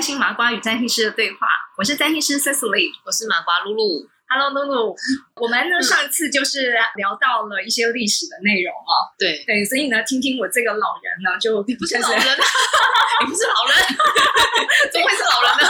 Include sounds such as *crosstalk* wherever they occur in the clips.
占星麻瓜与占星师的对话，我是占星师 Cecily，我是麻瓜露露。Hello，露露。*laughs* 我们呢上次就是聊到了一些历史的内容哦。对对，所以呢，听听我这个老人呢，就你不是老人，*laughs* 你不是老人，*laughs* 怎么会是老人呢？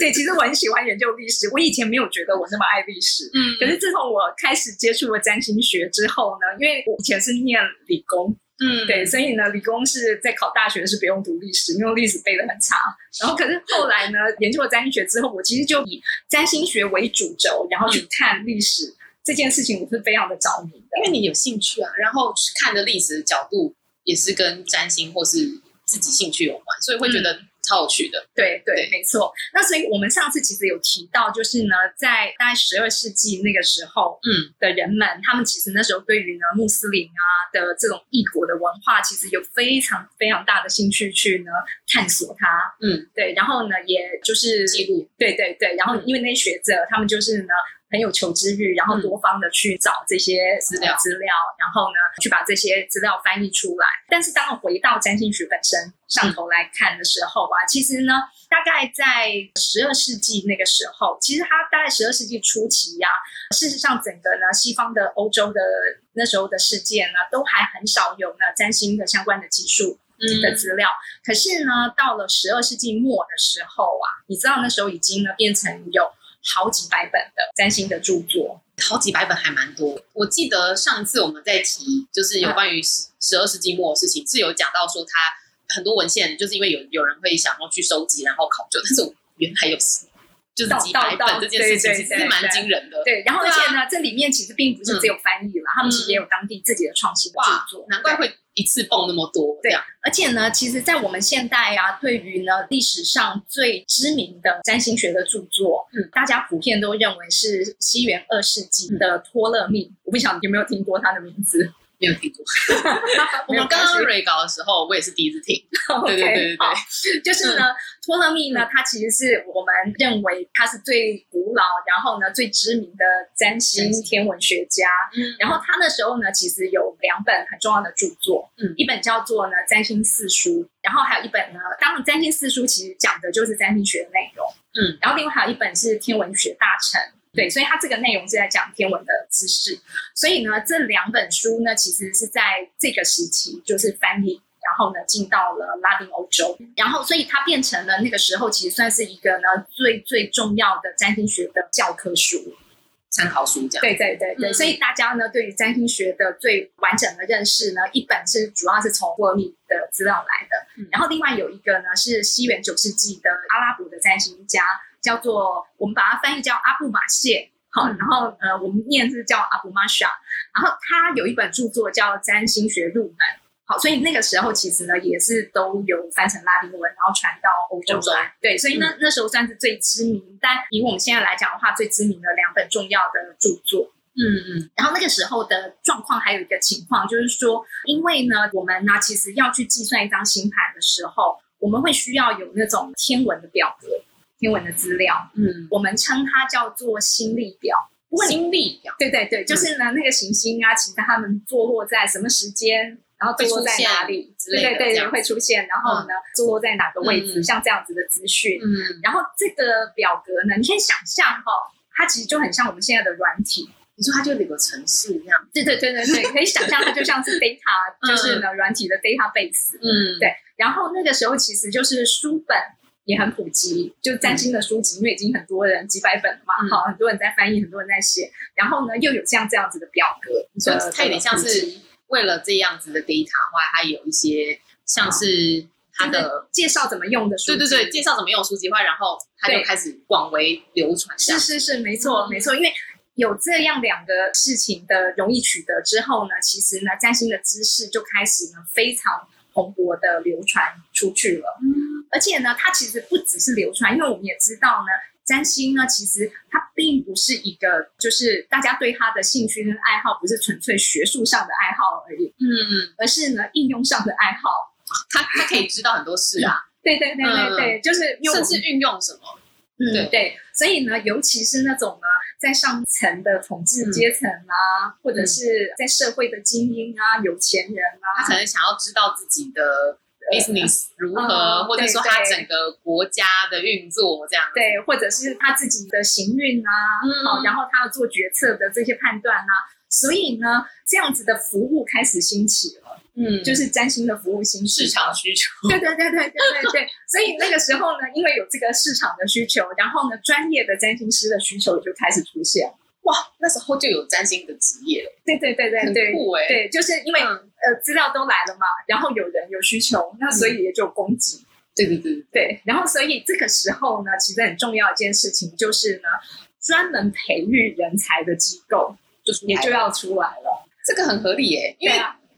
对，其实我很喜欢研究历史，我以前没有觉得我那么爱历史，嗯，可是自从我开始接触了占星学之后呢，因为我以前是念理工。嗯，对，所以呢，理工是在考大学是不用读历史，因为历史背的很差。然后，可是后来呢，研究了占星学之后，我其实就以占星学为主轴，然后去看历史这件事情，我是非常的着迷的。因为你有兴趣啊，然后看的历史的角度也是跟占星或是自己兴趣有关，所以会觉得。超有趣的，对对，没错。那所以我们上次其实有提到，就是呢，在大概十二世纪那个时候，嗯，的人们，他们其实那时候对于呢穆斯林啊的这种异国的文化，其实有非常非常大的兴趣去呢探索它，嗯，对。然后呢，也就是记录，对对对。然后因为那些学者，他们就是呢。很有求知欲，然后多方的去找这些资料，资料，然后呢，去把这些资料翻译出来。但是，当我回到占星学本身上头来看的时候啊，其实呢，大概在十二世纪那个时候，其实它大概十二世纪初期呀，事实上整个呢西方的欧洲的那时候的世界呢，都还很少有呢占星的相关的技术的资料。可是呢，到了十二世纪末的时候啊，你知道那时候已经呢变成有。好几百本的占星的著作，好几百本还蛮多。我记得上次我们在提，就是有关于十十二世纪末的事情，是有讲到说他很多文献，就是因为有有人会想要去收集，然后考究，但是我原来有就是几百本这件事情，其实是蛮惊人的。对，然后而且呢，这里面其实并不是只有翻译了，他们其实也有当地自己的创新著作，难怪会。一次蹦那么多，对啊，而且呢，其实，在我们现代啊，对于呢历史上最知名的占星学的著作，嗯，大家普遍都认为是西元二世纪的托勒密。我不晓得有没有听过他的名字。没有听过。*laughs* 我们刚刚蕊稿的时候，我也是第一次听。*laughs* 对对对对对，就是呢，托勒密呢，他其实是我们认为他是最古老，然后呢最知名的占星天文学家。嗯，然后他那时候呢，其实有两本很重要的著作，嗯，一本叫做呢《占星四书》，然后还有一本呢，当然《占星四书》其实讲的就是占星学的内容，嗯，然后另外还有一本是《天文学大成》。对，所以它这个内容是在讲天文的知识，所以呢，这两本书呢，其实是在这个时期就是翻译，然后呢进到了拉丁欧洲，然后所以它变成了那个时候其实算是一个呢最最重要的占星学的教科书、参考书这样。对对对对，所以大家呢对于占星学的最完整的认识呢，一本是主要是从波米的资料来的，然后另外有一个呢是西元九世纪的阿拉伯的占星家。叫做我们把它翻译叫阿布马谢，好，然后呃，我们念是叫阿布玛莎，然后他有一本著作叫《占星学入门》，好，所以那个时候其实呢也是都有翻成拉丁文，然后传到欧洲来，对，所以那那时候算是最知名，但以我们现在来讲的话，最知名的两本重要的著作，嗯嗯，然后那个时候的状况还有一个情况就是说，因为呢，我们呢其实要去计算一张星盘的时候，我们会需要有那种天文的表格。天文的资料，嗯，我们称它叫做星历表。星历表，对对对，就是呢，那个行星啊，其实它们坐落在什么时间，然后坐落在哪里，对对对，会出现，然后呢，坐落在哪个位置，像这样子的资讯。嗯，然后这个表格呢，你可以想象哈，它其实就很像我们现在的软体。你说它就有个城市一样，对对对对对，*laughs* 可以想象它就像是 *laughs* data，就是呢软体的 database。嗯，对。然后那个时候其实就是书本。也很普及，就占星的书籍，因为已经很多人几百本了嘛，好，很多人在翻译，很多人在写，然后呢，又有像这样子的表格，所以它有点像是为了这样子的 data 话，它有一些像是它的介绍怎么用的书，对对对，介绍怎么用书籍话，然后它就开始广为流传。是是是，没错没错，因为有这样两个事情的容易取得之后呢，其实呢，占星的知识就开始呢非常蓬勃的流传出去了。嗯。而且呢，它其实不只是流传，因为我们也知道呢，占星呢，其实它并不是一个，就是大家对它的兴趣跟爱好，不是纯粹学术上的爱好而已，嗯。嗯，而是呢应用上的爱好，他他可以知道很多事啊，*laughs* 对对对对对，就是甚至运用什么，嗯对，所以呢，尤其是那种呢，在上层的统治阶层啊，或者是在社会的精英啊、有钱人啊，他可能想要知道自己的。Business 如何，嗯或者说对对他整个国家的运作这样。对，或者是他自己的行运啊，嗯好，然后他要做决策的这些判断啊，所以呢，这样子的服务开始兴起了，嗯，就是占星的服务兴市场需求。对对对对对对对，*laughs* 所以那个时候呢，因为有这个市场的需求，然后呢，专业的占星师的需求也就开始出现。哇，那时候就有占星的职业了，对对对对很对酷哎。对，就是因为、嗯呃资料都来了嘛，然后有人有需求，那所以也就供给。对对对，对，然后所以这个时候呢，其实很重要一件事情就是呢，专门培育人才的机构就出来了。也就要出来了。这个很合理耶，因为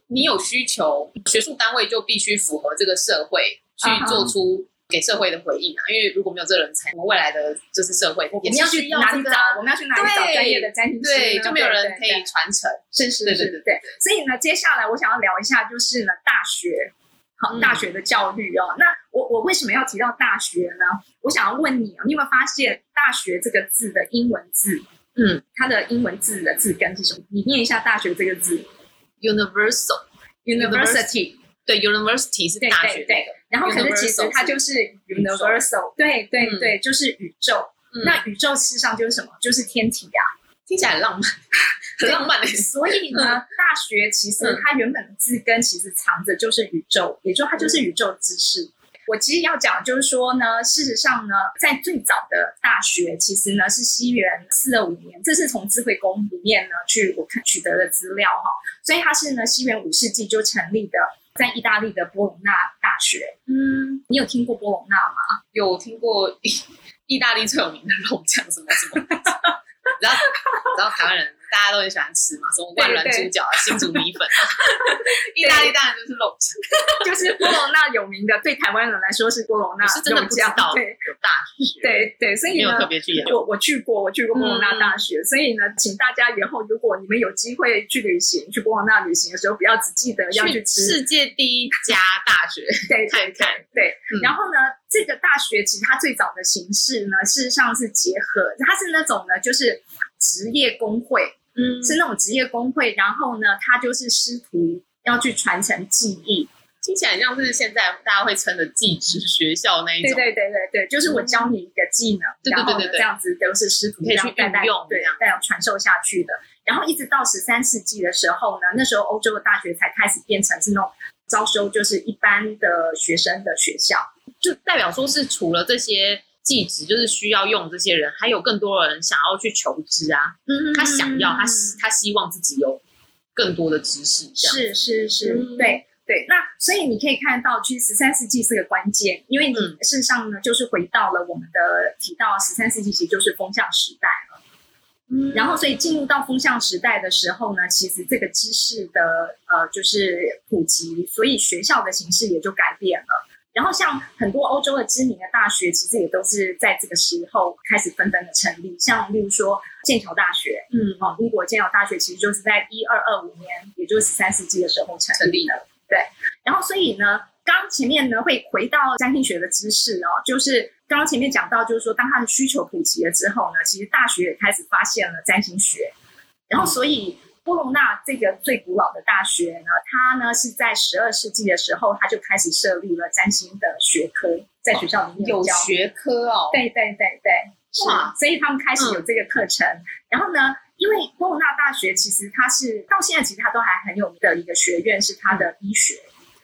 你有需求，学术单位就必须符合这个社会去做出给社会的回应啊。因为如果没有这个人才，我们未来的就是社会我们要去哪里找？我们要去哪里找专业的占星师呢？对，就没有人可以传承。是是是，对对对所以呢，接下来我想要聊一下，就是呢，大学，好，嗯大学的教育哦。那我我为什么要提到大学呢？我想要问你啊，你有没有发现“大学”这个字的英文字，嗯它的英文字的字根是什么？你念一下“大学”这个字，universal，，university，对，university 是大学对对。然后可是其实它就是 universal，对对嗯对，就是宇宙。嗯那宇宙事实上就是什么？就是天体呀、听起来很浪漫，很浪漫的。所以呢，大学其实嗯它原本的字根其实藏着就是宇宙，也就它就是宇宙知识。我其实要讲就是说呢，事实上呢，在最早的大学，其实呢是西元四二五年，这是从智慧宫里面呢去我看取得的资料哈，所以它是呢西元五世纪就成立的，在意大利的波隆纳大学。嗯，你有听过波隆纳吗？有听过意意大利最有名的肉酱什么什么，*laughs* *laughs* 然后然后台湾人大家都很喜欢吃嘛，什么万峦猪脚啊、新竹米粉啊，*laughs* 意大利当然就是肉酱。*laughs* 就是波隆那有名的，对台湾人来说是波隆那是真的不知道对有大学，，对对，所以呢没有，特别去。我我去过，我去过波隆那大学，所以呢，请大家以后如果你们有机会去旅行，去波隆那旅行的时候，不要只记得要去吃，世界第一家大学对看看，对。嗯然后呢，这个大学其实它最早的形式呢，事实上是结合，它是那种呢，就是职业工会，嗯是那种职业工会，然后呢，它就是师徒要去传承技艺，听起来很像是现在大家会称的技职学校那一种，对对对对对，就是我教你一个技能，然后这样子都是师徒可以去这样代代运用对这样这样传授下去的。然后一直到十三世纪的时候呢，那时候欧洲的大学才开始变成是那种招收就是一般的学生的学校。就代表说是除了这些技职，就是需要用这些人，还有更多人想要去求知啊，嗯他想要，他希他希望自己有更多的知识，这样是是是，嗯对。对，那所以你可以看到，其实十三世纪是个关键，因为你嗯事实上呢，就是回到了我们的提到十三世纪，其实就是风向时代了。嗯然后，所以进入到风向时代的时候呢，其实这个知识的呃就是普及，所以学校的形式也就改变了。然后，像很多欧洲的知名的大学，其实也都是在这个时候开始纷纷的成立。像例如说剑桥大学，嗯哦，英国剑桥大学其实就是在一二二五年，也就是十三世纪的时候成立的。对，然后所以呢，刚前面呢会回到占星学的知识哦，就是刚刚前面讲到，就是说当它的需求普及了之后呢，其实大学也开始发现了占星学，然后所以波隆纳这个最古老的大学呢，它呢是在十二世纪的时候，它就开始设立了占星的学科，在学校里面有教。学科哦，对对对对，是哇，所以他们开始有这个课程。然后呢，因为波隆纳大学其实它是到现在其实它都还很有名的一个学院，是它的医学，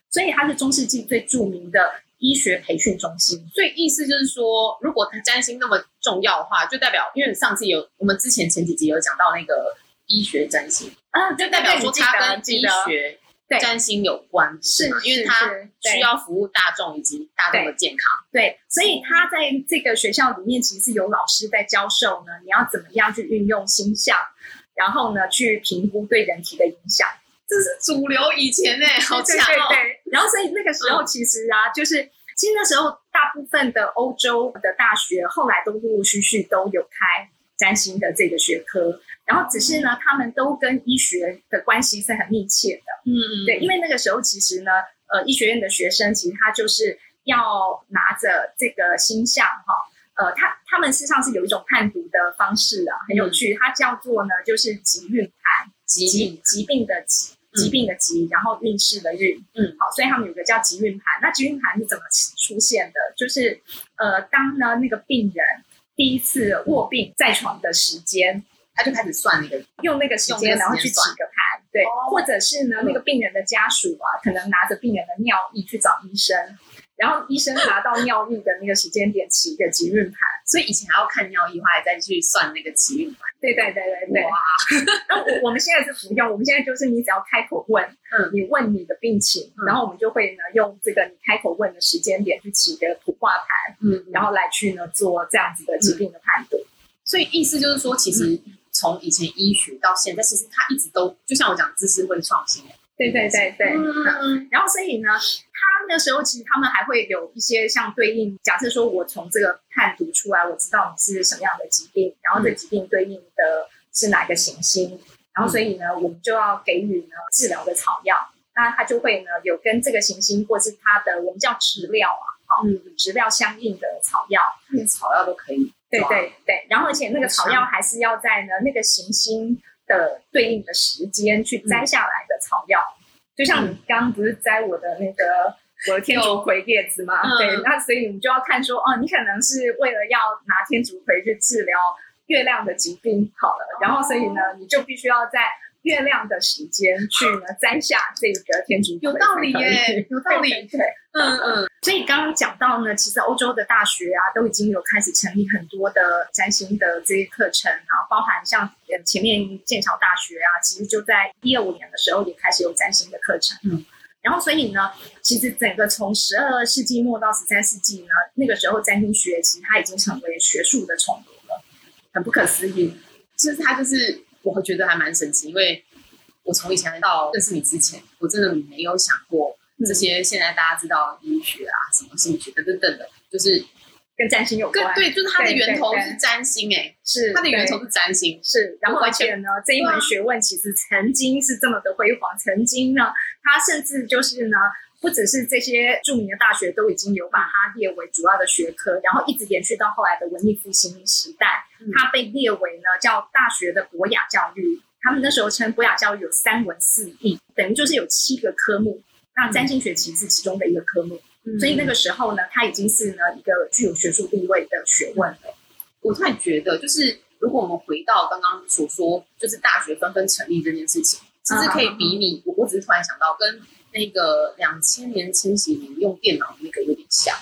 所以它是中世纪最著名的医学培训中心。所以意思就是说，如果占星那么重要的话，就代表，因为上次有我们之前前几集有讲到那个医学占星，啊，就代表说它跟医学占星有关，是吗因为是它需要服务大众以及大众的健康。对，所以他在这个学校里面，其实是有老师在教授呢，你要怎么样去运用星象，然后呢去评估对人体的影响。这是主流以前呢，好对强哦！对对。然后所以那个时候其实啊，就是其实那时候大部分的欧洲的大学后来都陆陆续续都有开占星的这个学科，然后只是呢，他们都跟医学的关系是很密切的。嗯嗯，对，因为那个时候其实呢，呃，医学院的学生其实他就是要拿着这个星象哈。呃，他他们事实上是有一种判读的方式啊，很有趣。它叫做呢，就是疾运盘，疾疾疾病的疾，疾病的疾，然后运势的运，嗯，好，所以他们有个叫疾运盘。那疾运盘是怎么出现的？就是呃，当呢那个病人第一次卧病在床的时间，他就开始算那个，用那个时间，然后去起个盘，对，哦或者是呢嗯那个病人的家属啊，可能拿着病人的尿液去找医生，然后医生拿到尿液的那个时间点起一个疾运盘。所以以前还要看尿液，后来再去算那个奇运盘。对对对对对。哇，那我我们现在是不用，我们现在就是你只要开口问，嗯你问你的病情，嗯然后我们就会呢用这个你开口问的时间点去起一个土卦盘，嗯，然后来去呢做这样子的疾病的判读。所以意思就是说，其实从以前医学到现在，其实它一直都就像我讲，知识会创新。对对对对。嗯然后所以呢，他那时候其实他们还会有一些像对应，假设说我从这个判读出来，我知道你是什么样的疾病，然后这疾病对应的是哪个行星，然后所以呢，我们就要给予呢治疗的草药，那他就会呢有跟这个行星或是它的我们叫植料啊，好、嗯，植料相应的草药，连草药都可以。对对对，然后而且那个草药还是要在呢那个行星的对应的时间去摘下来的草药，就像你刚刚不是摘我的那个我的天竺葵叶子吗？嗯？对，那所以我们就要看说，哦，你可能是为了要拿天竺葵去治疗月亮的疾病好了，然后所以呢，你就必须要在月亮的时间去呢摘下这个天竺葵，有道理耶，有道理。*laughs* 对嗯嗯，所以刚刚讲到呢，其实欧洲的大学啊，都已经有开始成立很多的占星的这些课程啊，包含像呃前面剑桥大学啊，其实就在一二五年的时候也开始有占星的课程。嗯，然后所以呢，其实整个从十二世纪末到十三世纪呢，那个时候占星学其实它已经成为学术的宠物了，很不可思议。就是它就是我觉得还蛮神奇，因为我从以前到认识你之前，我真的没有想过嗯。这些现在大家知道医学啊、什么心理学等等等的，就是跟占星有关，对，就是它的源头是占星哎、是它的源头是占星，是，然后而且呢，这一门学问其实曾经是这么的辉煌，曾经呢，它甚至就是呢，不只是这些著名的大学都已经有把它列为主要的学科，然后一直延续到后来的文艺复兴时代嗯，它被列为呢叫大学的博雅教育。他们那时候称博雅教育有三文四艺，等于就是有七个科目。那占星学其实是其中的一个科目，所以那个时候呢，它已经是呢一个具有学术地位的学问了。我突然觉得，就是如果我们回到刚刚所说，就是大学纷纷成立这件事情，其实可以比拟。我我只是突然想到，跟那个两千年清洗你用电脑那个有点像。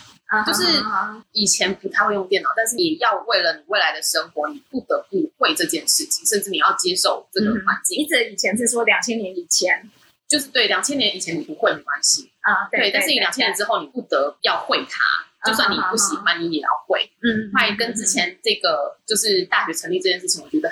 就是啊以前不太会用电脑，但是你要为了你未来的生活，你不得不会这件事情，甚至你要接受这个环境。你指以前是说两千年以前就是对两千年以前你不会没关系，啊，对，但是你两千年之后你不得要会它，就算你不喜欢，你也要会。嗯，后来跟之前这个就是大学成立这件事情，我觉得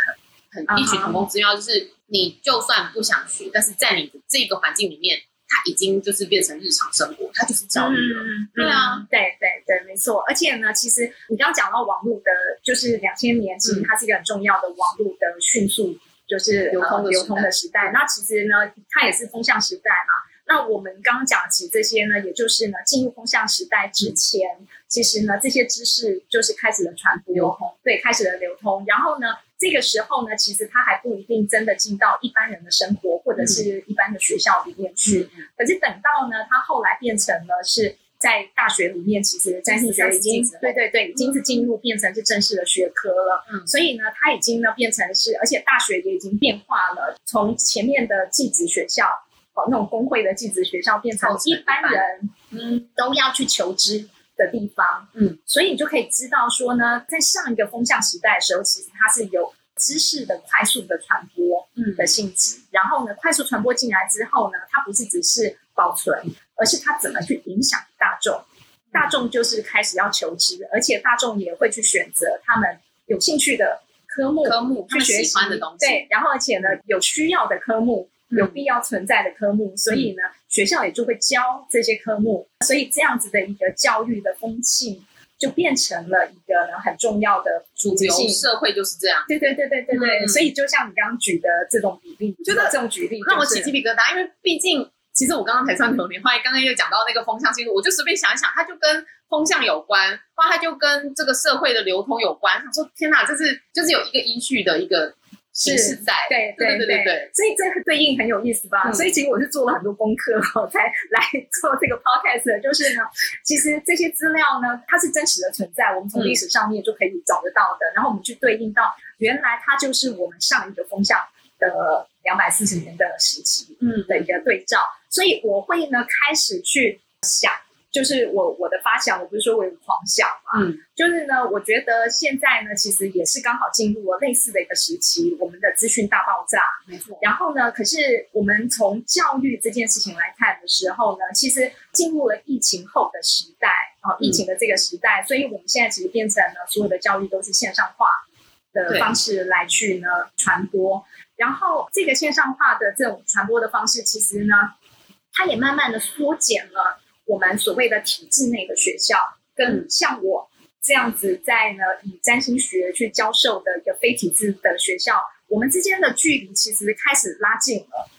很很异曲同工之妙，就是你就算不想学，但是在你的这个环境里面，它已经就是变成日常生活，它就是教育了。嗯，对啊，对对对，没错。而且呢，其实你刚刚讲到网络的，就是两千年，其实它是一个很重要的网络的迅速就是流通流通的时代。那其实呢，它也是风向时代嘛。那我们刚刚讲起这些呢，也就是呢，进入风向时代之前，其实呢，这些知识就是开始了传播，流通，对，开始了流通。然后呢，这个时候呢，其实他还不一定真的进到一般人的生活或者是一般的学校里面去。嗯可是等到呢，他后来变成了是在大学里面，其实占星学已经对对对，已经是进入变成是正式的学科了。嗯所以呢，他已经呢变成是，而且大学也已经变化了，从前面的寄职学校。哦，那种工会的寄职学校变成一般人嗯都要去求知的地方，嗯，所以你就可以知道说呢，在上一个风向时代的时候，其实它是有知识的快速的传播，嗯的性质。然后呢，快速传播进来之后呢，它不是只是保存，而是它怎么去影响大众。大众就是开始要求知，而且大众也会去选择他们有兴趣的科目科目去学习喜欢的东西，对，然后而且呢，有需要的科目。嗯有必要存在的科目，所以呢，学校也就会教这些科目，所以这样子的一个教育的风气，就变成了一个呢很重要的主流社会就是这样。对对对对对对，嗯所以就像你刚刚举的这种比例，我觉得这种举例让我就是起鸡皮疙瘩，因为毕竟其实我刚刚才上流年，后来刚刚又讲到那个风向星座，我就随便想一想，它就跟风向有关，哇它就跟这个社会的流通有关。想说天哪，这是就是有一个依据的一个形式在。对对对对对。所以这个对应很有意思吧？所以其实我是做了很多功课我才来做这个 podcast。就是呢，其实这些资料呢，它是真实的存在，我们从历史上面就可以找得到的。然后我们去对应到，原来它就是我们上一个风向的两百四十年的时期，嗯的一个对照。所以我会呢开始去想。就是我我的发想，我不是说我有狂想嘛，嗯，就是呢，我觉得现在呢，其实也是刚好进入了类似的一个时期，我们的资讯大爆炸，没错。然后呢，可是我们从教育这件事情来看的时候呢，其实进入了疫情后的时代啊，疫情的这个时代，所以我们现在其实变成了所有的教育都是线上化的方式来去呢传播，然后这个线上化的这种传播的方式，其实呢，它也慢慢的缩减了。我们所谓的体制内的学校，跟像我这样子在呢以占星学去教授的一个非体制的学校，我们之间的距离其实开始拉近了。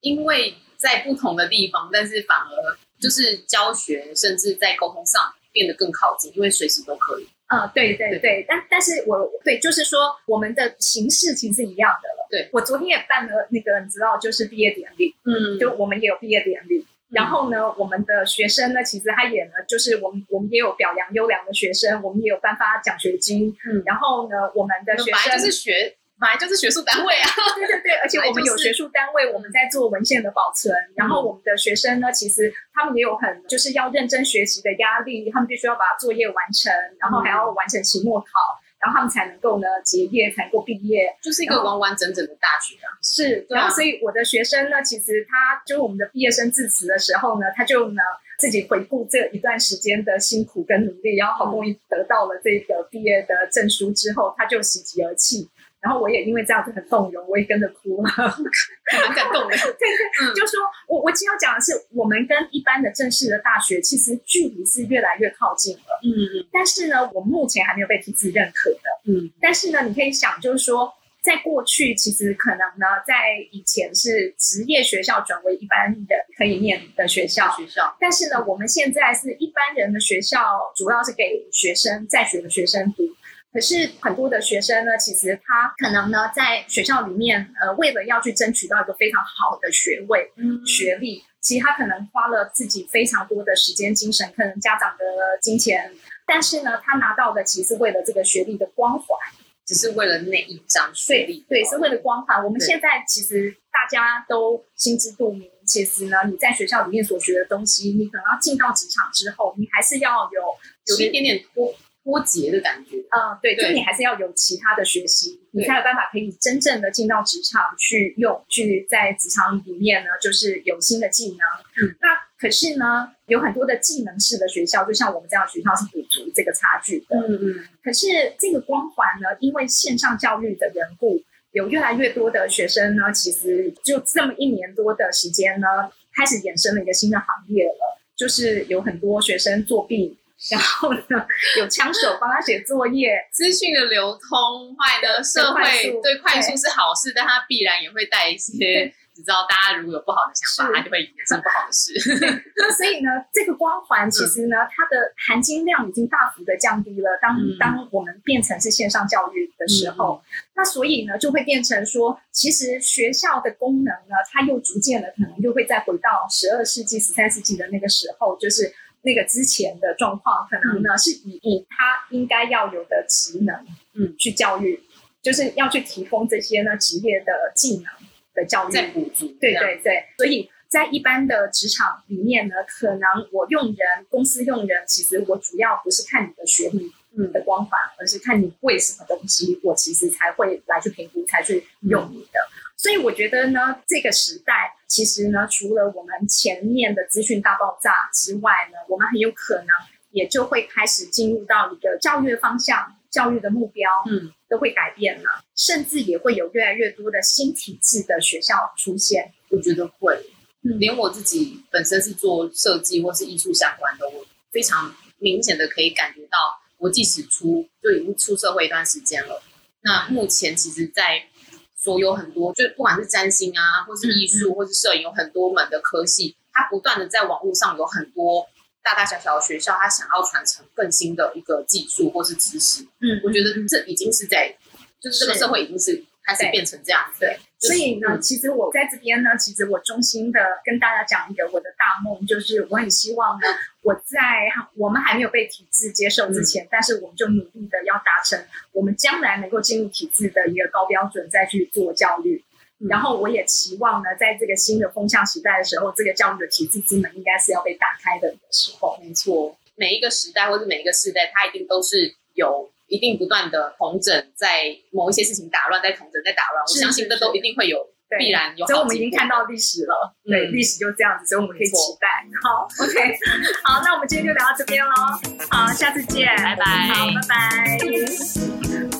因为在不同的地方，但是反而就是教学，甚至在沟通上变得更靠近，因为随时都可以。嗯，对对对，但但是我对就是说，我们的形式其实是一样的了。对我昨天也办了那个，你知道，就是毕业典礼，嗯，就我们也有毕业典礼。然后呢，我们的学生呢，其实他也呢，就是我们我们也有表扬优良的学生，我们也有颁发奖学金。嗯，然后呢，我们的学生就是学，本来就是学术单位啊。对对对，而且我们有学术单位，我们在做文献的保存。然后我们的学生呢，其实他们也有很就是要认真学习的压力，他们必须要把作业完成，然后还要完成期末考。然后他们才能够呢结业，才能够毕业，就是一个完完整整的大学啊。是，然后所以我的学生呢，其实他就是我们的毕业生致辞的时候呢，他就呢自己回顾这一段时间的辛苦跟努力，然后好不容易得到了这个毕业的证书之后，他就喜极而泣。然后我也因为这样子很动容，我也跟着哭了，*laughs* 蛮感动的。对对，就说我我其实要讲的是，我们跟一般的正式的大学其实距离是越来越靠近了。嗯嗯。但是呢，我目前还没有被体制认可的。嗯。但是呢，你可以想，就是说，在过去其实可能呢，在以前是职业学校转为一般的可以念的学校。学校。但是呢，我们现在是一般人的学校，主要是给学生在学的学生读。可是很多的学生呢，其实他可能呢，在学校里面，呃，为了要去争取到一个非常好的学位、嗯学历，其实他可能花了自己非常多的时间、精神，可能家长的金钱，但是呢，他拿到的其实为了这个学历的光环，只是为了那一张学历，对，是为了光环。我们现在其实大家都心知肚明，其实呢，你在学校里面所学的东西，你可能要进到职场之后，你还是要有有一点点多。脱节的感觉，嗯，对，就你还是要有其他的学习，你才有办法可以真正的进到职场去用，去在职场里面呢，就是有新的技能。嗯，那可是呢，有很多的技能式的学校，就像我们这样的学校是补足这个差距的。嗯嗯。可是这个光环呢，因为线上教育的缘故，有越来越多的学生呢，其实就这么一年多的时间呢，开始衍生了一个新的行业了，就是有很多学生作弊。然后呢，*laughs* 有枪手帮他写作业，资讯的流通，坏的社会对快速是好事，但它必然也会带一些。你知道，大家如果有不好的想法，它就会衍生不好的事。*laughs* 所以呢，这个光环其实呢，它的含金量已经大幅的降低了。当当我们变成是线上教育的时候，那所以呢，就会变成说，其实学校的功能呢，它又逐渐的可能又会再回到十二世纪、十三世纪的那个时候，就是。那个之前的状况，可能呢是以以他应该要有的职能，嗯，去教育，就是要去提供这些呢职业的技能的教育，在补足。对对对，所以在一般的职场里面呢，可能我用人，公司用人，其实我主要不是看你的学历，嗯。的光环，而是看你会什么东西，我其实才会来去评估，才去用你的。所以我觉得呢，这个时代其实呢，除了我们前面的资讯大爆炸之外呢，我们很有可能也就会开始进入到一个教育的方向、教育的目标，嗯，都会改变了，甚至也会有越来越多的新体制的学校出现。我觉得会，连我自己本身是做设计或是艺术相关的，我非常明显的可以感觉到，我即使出就已经出社会一段时间了，那目前其实，在所有很多，就不管是占星啊，或是艺术，或是摄影，有很多门的科系，它不断的在网络上有很多大大小小的学校，它想要传承更新的一个技术或是知识。嗯，我觉得这已经是在，就是这个社会已经是。开始变成这样子。对，所以呢，其实我在这边呢，其实我衷心的跟大家讲一个我的大梦，就是我很希望呢，我在我们还没有被体制接受之前，但是我们就努力的要达成我们将来能够进入体制的一个高标准，再去做教育。然后我也期望呢，在这个新的风向时代的时候，这个教育的体制之门应该是要被打开的时候。没错，每一个时代或者每一个时代，它一定都是有一定不断的同整，在某一些事情打乱，在同整，在打乱。我相信这都一定会有必然有。所以我们已经看到历史了，对，历史就这样子，所以我们可以期待。好，OK，*laughs* 好，那我们今天就聊到这边喽。好，下次见，拜拜。好，拜拜。